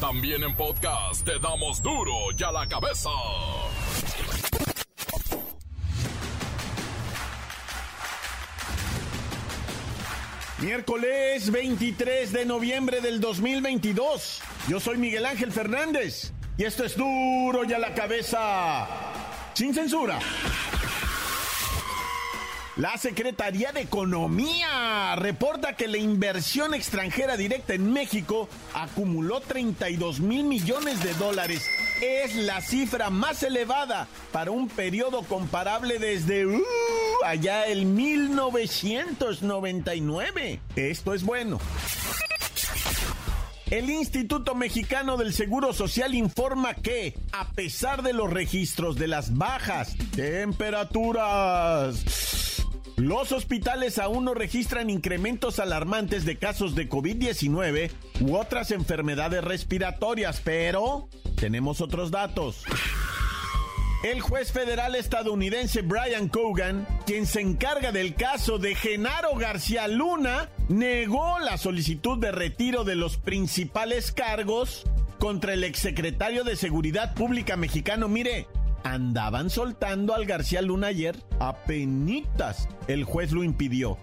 También en podcast te damos duro y a la cabeza. Miércoles 23 de noviembre del 2022. Yo soy Miguel Ángel Fernández y esto es duro y a la cabeza. Sin censura. La Secretaría de Economía reporta que la inversión extranjera directa en México acumuló 32 mil millones de dólares. Es la cifra más elevada para un periodo comparable desde uh, allá el 1999. Esto es bueno. El Instituto Mexicano del Seguro Social informa que, a pesar de los registros de las bajas temperaturas, los hospitales aún no registran incrementos alarmantes de casos de COVID-19 u otras enfermedades respiratorias, pero tenemos otros datos. El juez federal estadounidense Brian Cogan, quien se encarga del caso de Genaro García Luna, negó la solicitud de retiro de los principales cargos contra el exsecretario de Seguridad Pública mexicano. Mire, andaban soltando al García Luna ayer, penitas El juez lo impidió.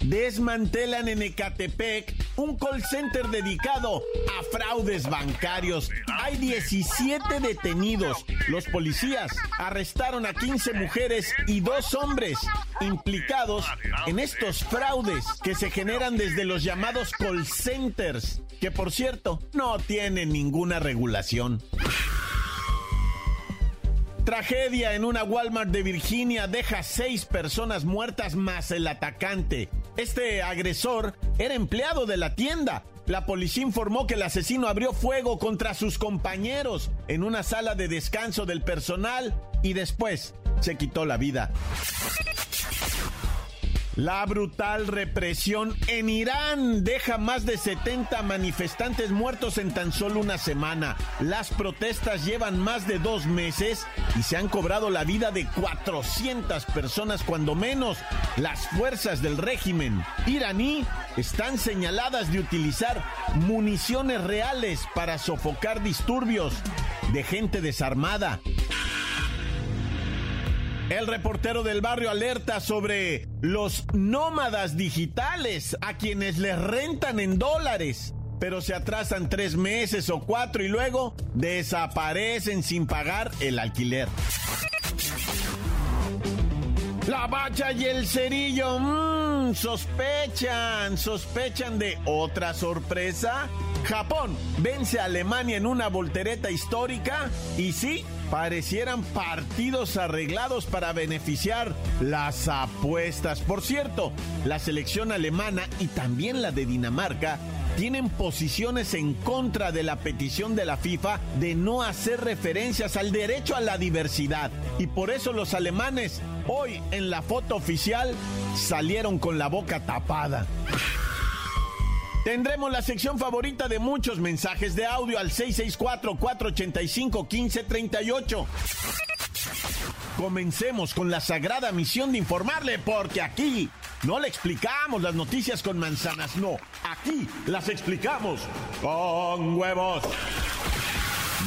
Desmantelan en Ecatepec un call center dedicado a fraudes bancarios. Hay 17 detenidos. Los policías arrestaron a 15 mujeres y dos hombres implicados en estos fraudes que se generan desde los llamados call centers, que por cierto no tienen ninguna regulación. Tragedia en una Walmart de Virginia deja seis personas muertas más el atacante. Este agresor era empleado de la tienda. La policía informó que el asesino abrió fuego contra sus compañeros en una sala de descanso del personal y después se quitó la vida. La brutal represión en Irán deja más de 70 manifestantes muertos en tan solo una semana. Las protestas llevan más de dos meses y se han cobrado la vida de 400 personas cuando menos. Las fuerzas del régimen iraní están señaladas de utilizar municiones reales para sofocar disturbios de gente desarmada. El reportero del barrio alerta sobre los nómadas digitales a quienes les rentan en dólares, pero se atrasan tres meses o cuatro y luego desaparecen sin pagar el alquiler. La bacha y el cerillo, mmm, sospechan, sospechan de otra sorpresa. Japón vence a Alemania en una voltereta histórica y sí, parecieran partidos arreglados para beneficiar las apuestas. Por cierto, la selección alemana y también la de Dinamarca tienen posiciones en contra de la petición de la FIFA de no hacer referencias al derecho a la diversidad. Y por eso los alemanes hoy en la foto oficial salieron con la boca tapada. Tendremos la sección favorita de muchos mensajes de audio al 664-485-1538. Comencemos con la sagrada misión de informarle, porque aquí no le explicamos las noticias con manzanas, no, aquí las explicamos con huevos.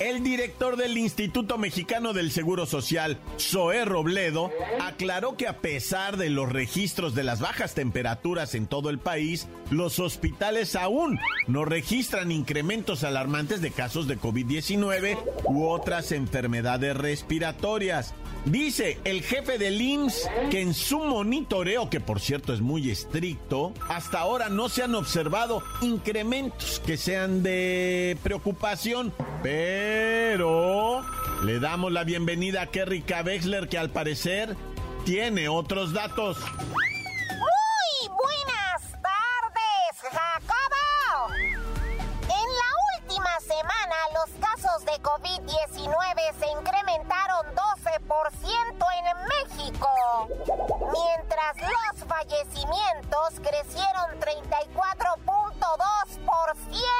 El director del Instituto Mexicano del Seguro Social, Zoé Robledo, aclaró que a pesar de los registros de las bajas temperaturas en todo el país, los hospitales aún no registran incrementos alarmantes de casos de COVID-19 u otras enfermedades respiratorias. Dice el jefe del IMSS que en su monitoreo, que por cierto es muy estricto, hasta ahora no se han observado incrementos que sean de preocupación, pero le damos la bienvenida a Kerry Wexler que al parecer tiene otros datos. COVID-19 se incrementaron 12% en México, mientras los fallecimientos crecieron 34.2%.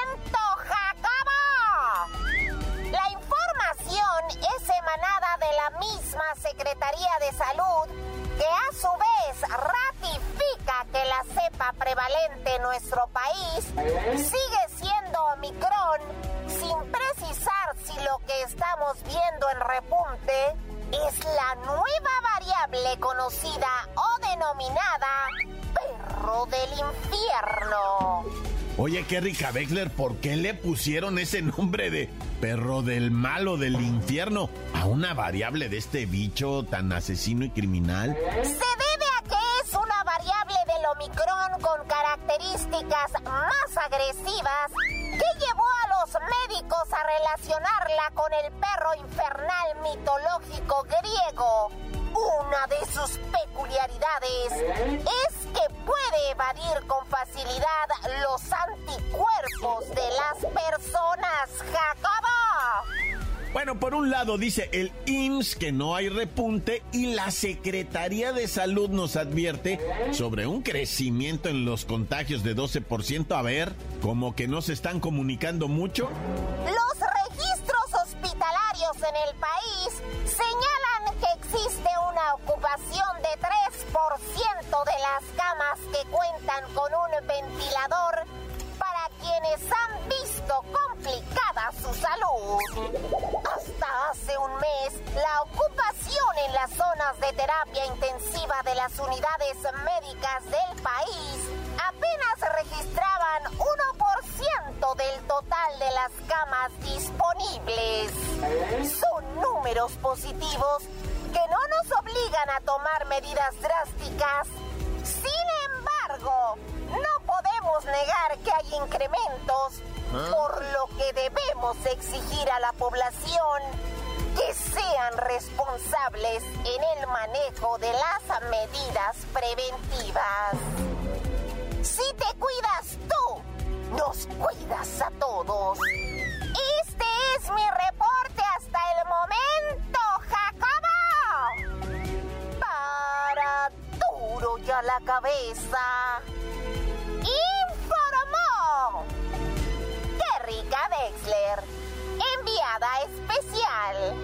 qué rica Beckler, ¿por qué le pusieron ese nombre de perro del malo del infierno a una variable de este bicho tan asesino y criminal? Se debe a que es una variable del Omicron con características más agresivas que llevó a los médicos a relacionarla con el perro infernal mitológico griego. Una de sus peculiaridades es que puede evadir con facilidad los anticuerpos de las personas. ¡Jacaba! Bueno, por un lado dice el IMSS que no hay repunte y la Secretaría de Salud nos advierte sobre un crecimiento en los contagios de 12%. A ver, como que no se están comunicando mucho. Los registros hospitalarios en el país señalan existe una ocupación de 3% de las camas que cuentan con un ventilador para quienes han visto complicada su salud. Hasta hace un mes, la ocupación en las zonas de terapia intensiva de las unidades médicas del país apenas registraban 1% del total de las camas disponibles. Son números positivos que no nos obligan a tomar medidas drásticas. Sin embargo, no podemos negar que hay incrementos, por lo que debemos exigir a la población que sean responsables en el manejo de las medidas preventivas. Si te cuidas tú, nos cuidas a todos. Informó. Rica Wexler. Enviada especial.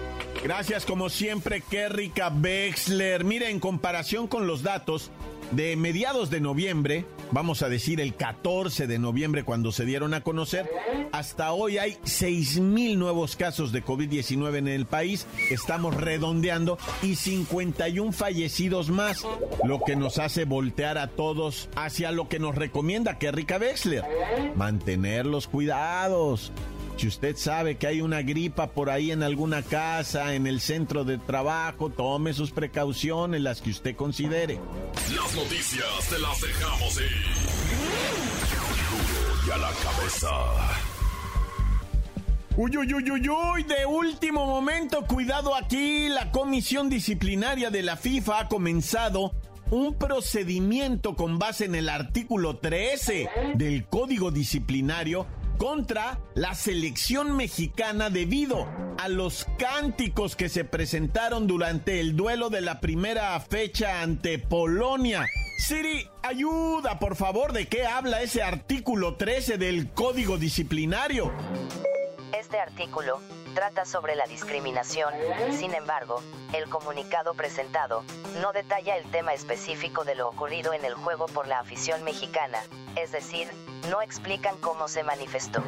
Gracias como siempre, Kerrika Bexler. Mira, en comparación con los datos de mediados de noviembre, vamos a decir el 14 de noviembre cuando se dieron a conocer, hasta hoy hay 6 mil nuevos casos de COVID-19 en el país, estamos redondeando y 51 fallecidos más, lo que nos hace voltear a todos hacia lo que nos recomienda Kerrika Bexler, mantener los cuidados. Si usted sabe que hay una gripa por ahí en alguna casa, en el centro de trabajo, tome sus precauciones, las que usted considere. Las noticias te las dejamos ir. Y a la cabeza. Uy, uy, uy, uy, uy, de último momento, cuidado aquí, la comisión disciplinaria de la FIFA ha comenzado un procedimiento con base en el artículo 13 del Código Disciplinario contra la selección mexicana debido a los cánticos que se presentaron durante el duelo de la primera fecha ante Polonia. Siri, ayuda, por favor, ¿de qué habla ese artículo 13 del Código Disciplinario? Este artículo trata sobre la discriminación, sin embargo, el comunicado presentado no detalla el tema específico de lo ocurrido en el juego por la afición mexicana, es decir, no explican cómo se manifestó.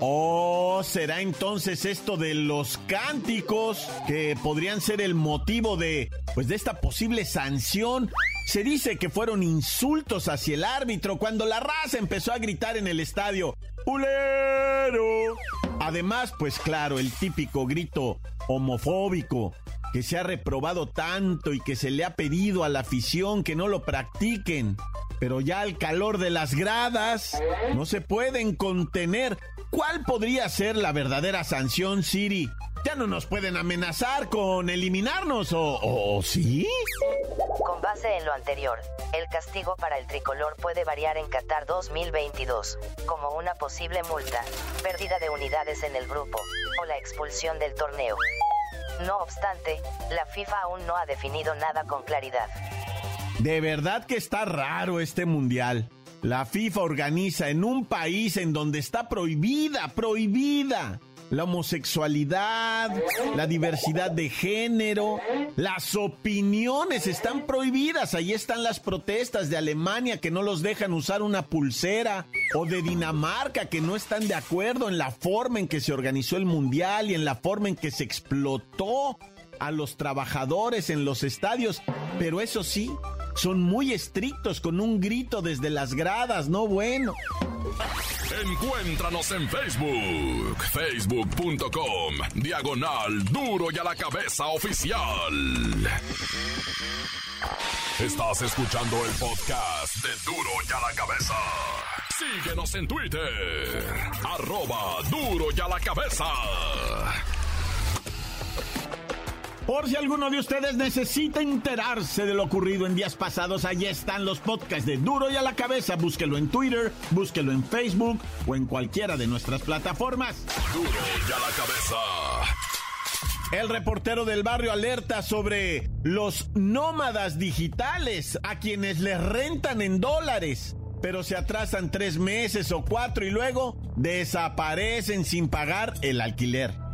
Oh, será entonces esto de los cánticos que podrían ser el motivo de pues de esta posible sanción. Se dice que fueron insultos hacia el árbitro cuando la raza empezó a gritar en el estadio. ¡Pulero! Además, pues claro, el típico grito homofóbico que se ha reprobado tanto y que se le ha pedido a la afición que no lo practiquen. Pero ya al calor de las gradas no se pueden contener. ¿Cuál podría ser la verdadera sanción, Siri? Ya no nos pueden amenazar con eliminarnos, ¿o, o sí? Con base en lo anterior, el castigo para el tricolor puede variar en Qatar 2022, como una posible multa, pérdida de unidades en el grupo, o la expulsión del torneo. No obstante, la FIFA aún no ha definido nada con claridad. De verdad que está raro este mundial. La FIFA organiza en un país en donde está prohibida, prohibida la homosexualidad, la diversidad de género, las opiniones están prohibidas. Ahí están las protestas de Alemania que no los dejan usar una pulsera o de Dinamarca que no están de acuerdo en la forma en que se organizó el mundial y en la forma en que se explotó a los trabajadores en los estadios. Pero eso sí, son muy estrictos con un grito desde las gradas, no bueno. Encuéntranos en Facebook, facebook.com, diagonal duro y a la cabeza oficial. Estás escuchando el podcast de duro y a la cabeza. Síguenos en Twitter, arroba duro y a la cabeza. Por si alguno de ustedes necesita enterarse de lo ocurrido en días pasados, allí están los podcasts de Duro y a la cabeza. Búsquelo en Twitter, búsquelo en Facebook o en cualquiera de nuestras plataformas. Duro y a la cabeza. El reportero del barrio alerta sobre los nómadas digitales a quienes les rentan en dólares, pero se atrasan tres meses o cuatro y luego desaparecen sin pagar el alquiler.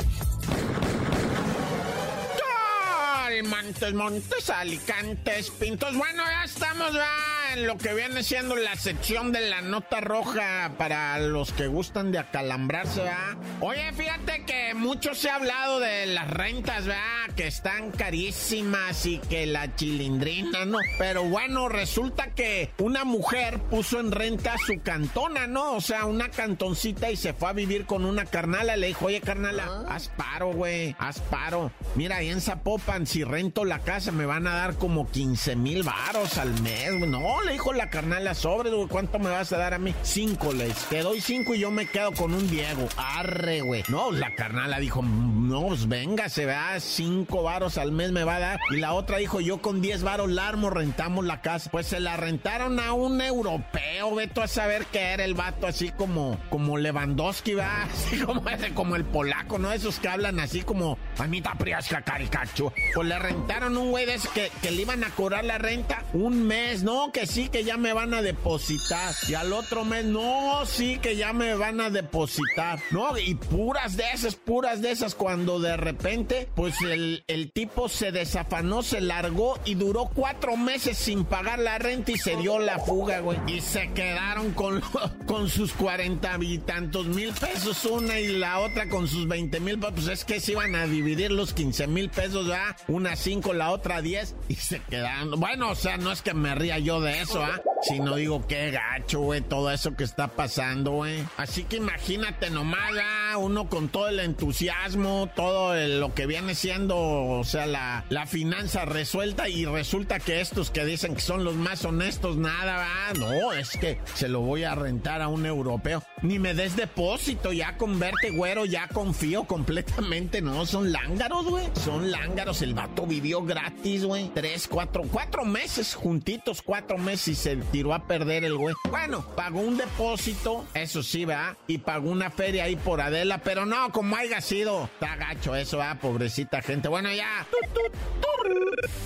Montes, Montes, Alicantes, Pintos. Bueno, ya estamos ya en lo que viene siendo la sección de la nota roja para los que gustan de acalambrarse, ¿verdad? Oye, fíjate que mucho se ha hablado de las rentas, ¿verdad? Que están carísimas y que la chilindrina, ¿no? Pero bueno, resulta que una mujer puso en renta su cantona, ¿no? O sea, una cantoncita y se fue a vivir con una carnala. Le dijo, oye, carnala, haz paro, güey, haz paro. Mira, ahí en Zapopan, si rento la casa me van a dar como 15 mil varos al mes. No, le dijo la carnala sobre, güey, ¿cuánto me vas a dar a mí? Cinco, le te doy cinco y yo me quedo con un Diego. Arre, güey. No, la carnala dijo, no, pues venga, se vea, cinco varos al mes me va a dar. Y la otra dijo, yo con 10 varos larmo rentamos la casa. Pues se la rentaron a un europeo, veto a saber qué era el vato, así como, como Lewandowski, va, así como ese, como el polaco, ¿no? Esos que hablan así como, mamita priasca caricacho. Pues le rentaron un güey de ese que, que le iban a cobrar la renta un mes, no, que sí, que ya me van a depositar. Y al otro mes, no, sí, que ya me van a depositar. No, y puras de esas, puras de esas, cuando de repente, pues el, el tipo se desafanó, se largó y duró cuatro meses sin pagar la renta y se dio la fuga, güey. Y se quedaron con, con sus cuarenta y tantos mil pesos una y la otra con sus veinte mil, pues es que se iban a dividir los quince mil pesos, ¿verdad? Una cinco, la otra diez y se quedaron. Bueno, o sea, no es que me ría yo de ¿ah? Sino digo, qué gacho, güey, todo eso que está pasando, güey. Así que imagínate nomás, ¿ah? uno con todo el entusiasmo, todo lo que viene siendo, o sea, la, la finanza resuelta y resulta que estos que dicen que son los más honestos, nada, ¿va? No, es que se lo voy a rentar a un europeo. Ni me des depósito, ya con verte, güero, ya confío completamente, no, son lángaros, güey. Son lángaros, el vato vivió gratis, güey. Tres, cuatro, cuatro meses juntitos, cuatro meses y se tiró a perder el güey. Bueno, pagó un depósito, eso sí, ¿verdad? Y pagó una feria ahí por Adela, pero no, como haya sido, está gacho eso, ¿verdad? Pobrecita gente. Bueno, ya.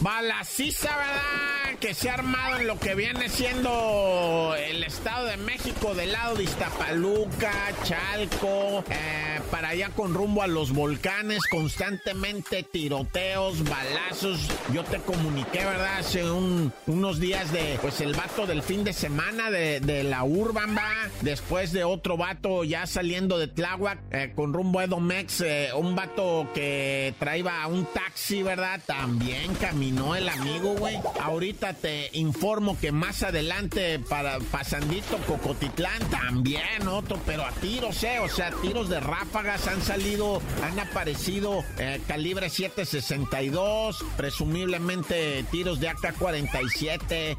Balaciza, ¿verdad? Que se ha armado en lo que viene siendo el Estado de México del lado de Iztapaluca, Chalco, eh, para allá con rumbo a los volcanes, constantemente tiroteos, balazos. Yo te comuniqué, ¿verdad? Hace un- unos días de, pues el vato del fin de semana de, de la Urban, va. Después de otro vato ya saliendo de Tláhuac eh, con rumbo a Edomex, eh, un vato que traía un taxi, ¿verdad? También caminó el amigo, güey. Ahorita te informo que más adelante para Pasandito, Cocotitlán, también otro, pero a tiros, ¿eh? O sea, tiros de ráfagas han salido, han aparecido eh, calibre 762, presumiblemente tiros de AK-47, eh,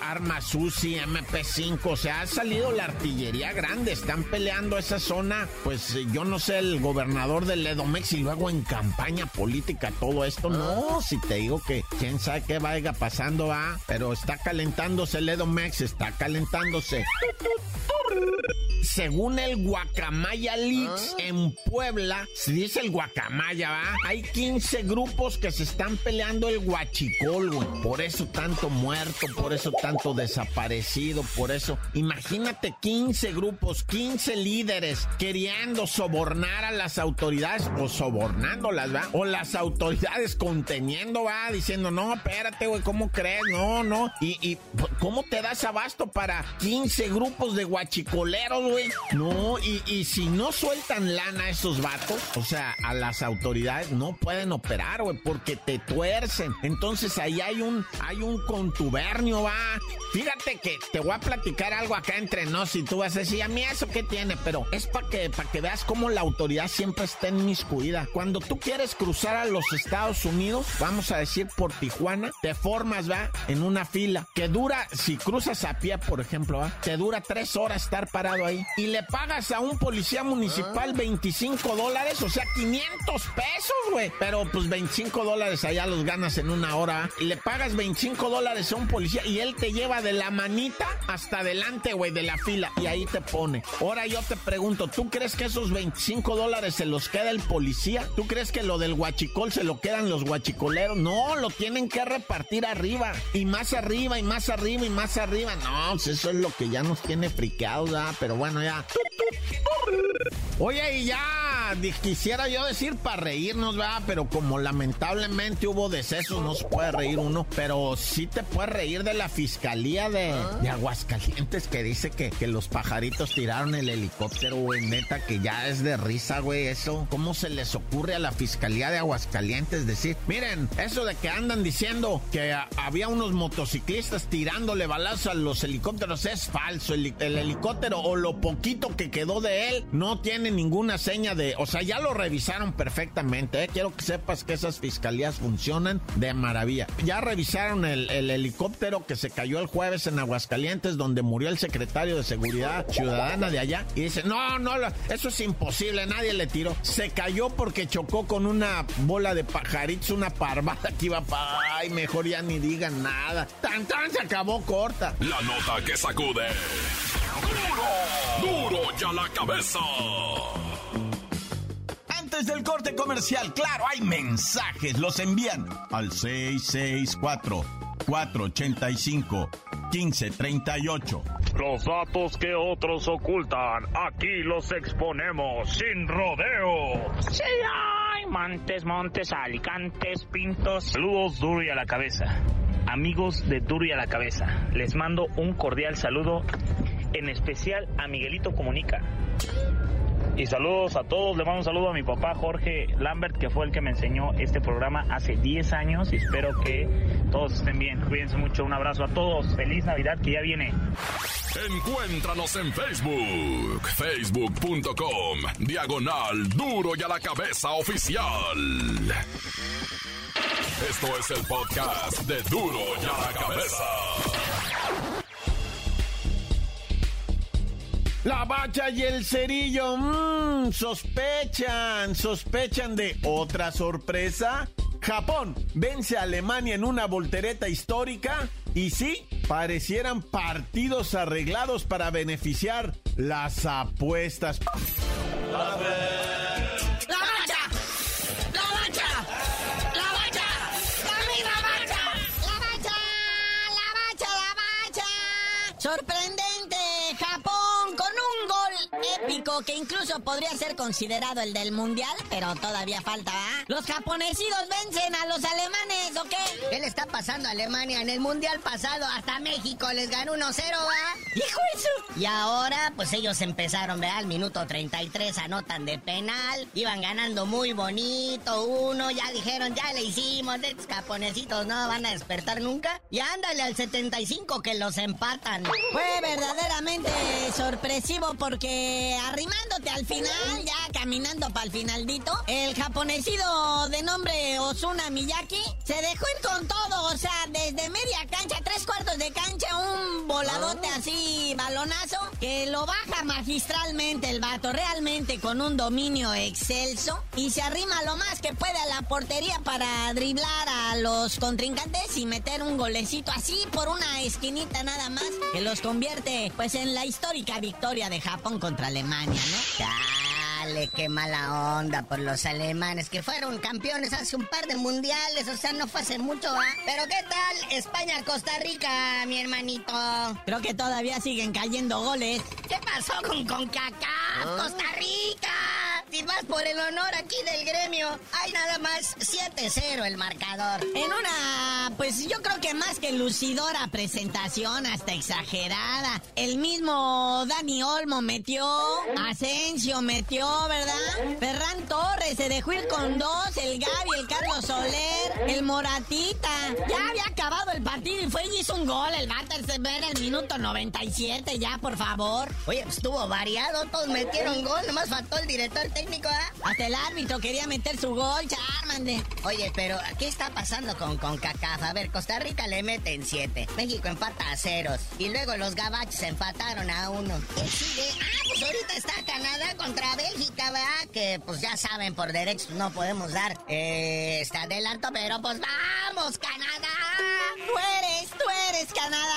armas UCI, MP5, o sea, ha salido la artillería grande, están peleando esa zona, pues eh, yo no sé, el gobernador del Edomex y luego en campaña política todo esto, no, si te digo que quién sabe qué vaya pasando, va, va, pero está calentándose el Edomex, está calentándose. Según el Guacamaya Leaks Ah. en Puebla, se dice el Guacamaya, ¿va? Hay 15 grupos que se están peleando el guachicol, güey. Por eso tanto muerto, por eso tanto desaparecido, por eso. Imagínate 15 grupos, 15 líderes queriendo sobornar a las autoridades o sobornándolas, ¿va? O las autoridades conteniendo, ¿va? Diciendo, no, espérate, güey, ¿cómo crees? No, no. Y, y ¿cómo te das abasto para 15 grupos de guachicoleros, güey? No, y, y si no sueltan lana a esos vatos, o sea, a las autoridades no pueden operar, güey, porque te tuercen. Entonces ahí hay un, hay un contubernio, va. Fíjate que te voy a platicar algo acá entre nos y tú vas a decir, a mí eso qué tiene, pero es para que, para que veas cómo la autoridad siempre está inmiscuida. Cuando tú quieres cruzar a los Estados Unidos, vamos a decir por Tijuana, te formas, va, en una fila que dura, si cruzas a pie, por ejemplo, va, te dura tres horas estar parado ahí y le pagas a un policía municipal 25 dólares, o sea, 500 pesos, güey. Pero pues 25 dólares allá los ganas en una hora. ¿va? Y le pagas 25 dólares a un policía y él te lleva de la manita hasta adelante, güey, de la fila. Y ahí te pone. Ahora yo te pregunto, ¿tú crees que esos 25 dólares se los queda el policía? ¿Tú crees que lo del guachicol se lo quedan los guachicoleros? No, lo tienen que repartir arriba. Y más arriba, y más arriba, y más arriba. No, pues eso es lo que ya nos tiene friqueados, ¿verdad? Pero bueno, ya. Oye, y ya quisiera yo decir para reírnos, va, pero como lamentablemente hubo decesos, no se puede reír uno, pero sí te puedes reír de la fiscalía de, Aguascalientes que dice que, que los pajaritos tiraron el helicóptero, güey, neta, que ya es de risa, güey, eso. ¿Cómo se les ocurre a la fiscalía de Aguascalientes decir, miren, eso de que andan diciendo que había unos motociclistas tirándole balazos a los helicópteros es falso. El, el helicóptero o lo poquito que quedó de él no tiene ninguna seña de, o sea, ya lo revisaron perfectamente. ¿eh? Quiero que sepas que esas fiscalías funcionan de maravilla. Ya revisaron el, el helicóptero que se cayó el jueves en Aguascalientes, donde murió el secretario de Seguridad Ciudadana de allá. Y dice, no, no, eso es imposible, nadie le tiró. Se cayó porque chocó con una bola de pajaritos, una parvada que iba para... Ay, mejor ya ni digan nada. Tan, tan, se acabó corta. La nota que sacude. ¡Duro! ¡Duro ya la cabeza! Antes del corte comercial, claro, hay mensajes. Los envían al 664-485-1538. Los datos que otros ocultan, aquí los exponemos sin rodeo. Sí, hay Montes, Montes, Alicantes, Pintos. Saludos duro y a la cabeza. Amigos de Duro y a la cabeza, les mando un cordial saludo, en especial a Miguelito Comunica. Y saludos a todos, le mando un saludo a mi papá Jorge Lambert, que fue el que me enseñó este programa hace 10 años y espero que todos estén bien. Cuídense mucho, un abrazo a todos, feliz Navidad que ya viene. Encuéntranos en Facebook, facebook.com, diagonal duro y a la cabeza oficial. Esto es el podcast de duro y a la cabeza. La bacha y el cerillo, mmm, sospechan, sospechan de otra sorpresa. Japón vence a Alemania en una voltereta histórica y sí, parecieran partidos arreglados para beneficiar las apuestas. ¡La bacha! ¡La bacha! ¡La bacha! ¡Dame la bacha! La bacha, la bacha, la bacha. Sorprendente, que incluso podría ser considerado el del mundial, pero todavía falta. ¿ah? Los japonesidos vencen a los alemanes, ¿o qué? ¿Qué le está pasando a Alemania? En el mundial pasado hasta México les ganó 1-0, ¿va? ¡Hijo eso! Y ahora, pues ellos empezaron, ¿verdad? Al minuto 33 anotan de penal. Iban ganando muy bonito, uno. Ya dijeron, ya le hicimos. De estos japonesitos no van a despertar nunca. Y ándale al 75 que los empatan. Fue verdaderamente sorpresivo porque arrimándote al final, ya caminando para el finaldito, el japonesido de nombre Osuna Miyaki se dejó ir con todo, o sea, desde media cancha, tres cuartos voladote ah. así, balonazo, que lo baja magistralmente el vato, realmente con un dominio excelso, y se arrima lo más que puede a la portería para driblar a los contrincantes y meter un golecito así por una esquinita nada más, que los convierte pues en la histórica victoria de Japón contra Alemania, ¿no? Dale, qué mala onda por los alemanes que fueron campeones hace un par de mundiales, o sea, no fue hace mucho, ¿ah? Pero ¿qué tal España-Costa Rica, mi hermanito? Creo que todavía siguen cayendo goles. ¿Qué pasó con CONCACAF, ¿Ah? Costa Rica? Si vas por el honor aquí del gremio, hay nada más 7-0 el marcador. En una, pues yo creo que más que lucidora presentación, hasta exagerada. El mismo Dani Olmo metió, Asensio metió, ¿verdad? Ferran Torres se dejó ir con dos, el Gaby, el Carlos Soler, el Moratita. Ya había acabado el partido y fue y hizo un gol. El ve en el minuto 97, ya, por favor. Oye, pues estuvo variado, todos metieron gol, nomás faltó el director técnico, ¿ah? Hasta el árbitro quería meter su gol, Charmande. Oye, pero ¿qué está pasando con, con CACAF? A ver, Costa Rica le meten siete, México empata a ceros, y luego los gabachos empataron a uno. ¿Qué sigue? Ah, pues ahorita está Canadá contra Bélgica, Que pues ya saben, por derechos no podemos dar eh, este adelanto, pero pues vamos, Canadá. Tú eres, tú eres Canadá.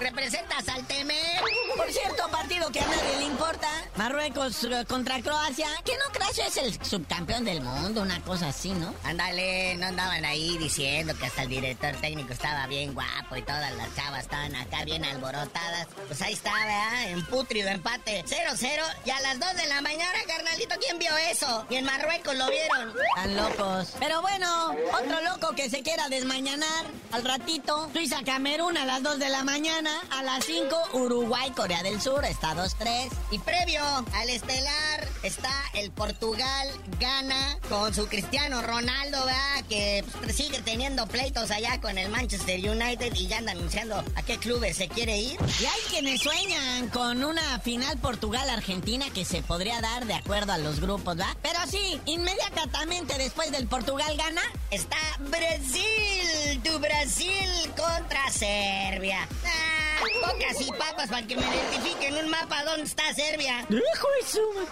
Representas al Temer. Por cierto, partido que a nadie le importa. Marruecos eh, contra Croacia. Que no Croacia es el subcampeón del mundo, una cosa así, ¿no? Ándale, no andaban ahí diciendo que hasta el director técnico estaba bien guapo y todas las chavas estaban acá bien alborotadas. Pues ahí está, ¿verdad? En putrido empate. 0-0 y a las 2 de la mañana, carnalito, ¿quién vio eso? Y en Marruecos lo vieron. Están locos. Pero bueno, otro loco que se quiera desmañanar al ratito. Suiza Camerún a las 2 de la mañana. A las 5 Uruguay, Corea del Sur, está 2-3. Y previo al estelar está el Portugal gana con su Cristiano Ronaldo, ¿verdad? Que pues, sigue teniendo pleitos allá con el Manchester United y ya anda anunciando a qué clubes se quiere ir. Y hay quienes sueñan con una final Portugal-Argentina que se podría dar de acuerdo a los grupos, ¿verdad? Pero sí, inmediatamente después del Portugal gana, está Brasil, tu Brasil contra Serbia. Ah, Pocas y papas para que me identifiquen un mapa dónde está Serbia.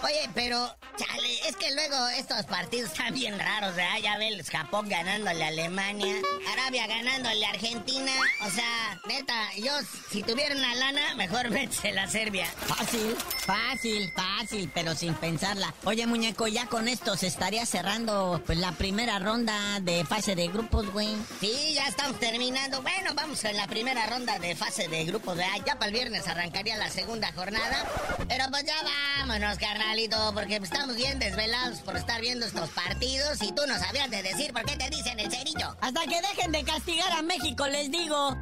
Oye, pero, chale, es que luego estos partidos están bien raros, ¿verdad? Ya ves Japón ganándole a Alemania, Arabia ganándole a Argentina. O sea, neta, yo, si tuviera una lana, mejor vete a Serbia. Fácil, fácil, fácil, pero sin pensarla. Oye, muñeco, ya con esto se estaría cerrando pues la primera ronda de fase de grupos, güey. Sí, ya estamos terminando. Bueno, vamos en la primera ronda de fase de grupos pues ya para el viernes arrancaría la segunda jornada. Pero pues ya vámonos, carnalito, porque estamos bien desvelados por estar viendo estos partidos y tú no sabías de decir por qué te dicen el cerillo. Hasta que dejen de castigar a México, les digo.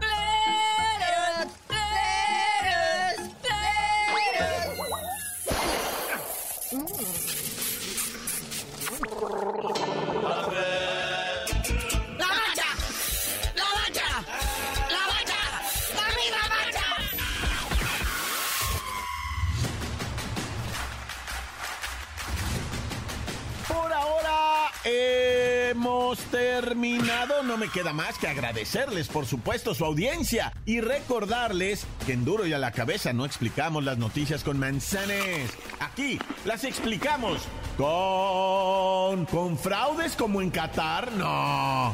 Terminado. No me queda más que agradecerles, por supuesto, su audiencia y recordarles que en Duro y a la Cabeza no explicamos las noticias con manzanes. Aquí las explicamos con. con fraudes como en Qatar. No.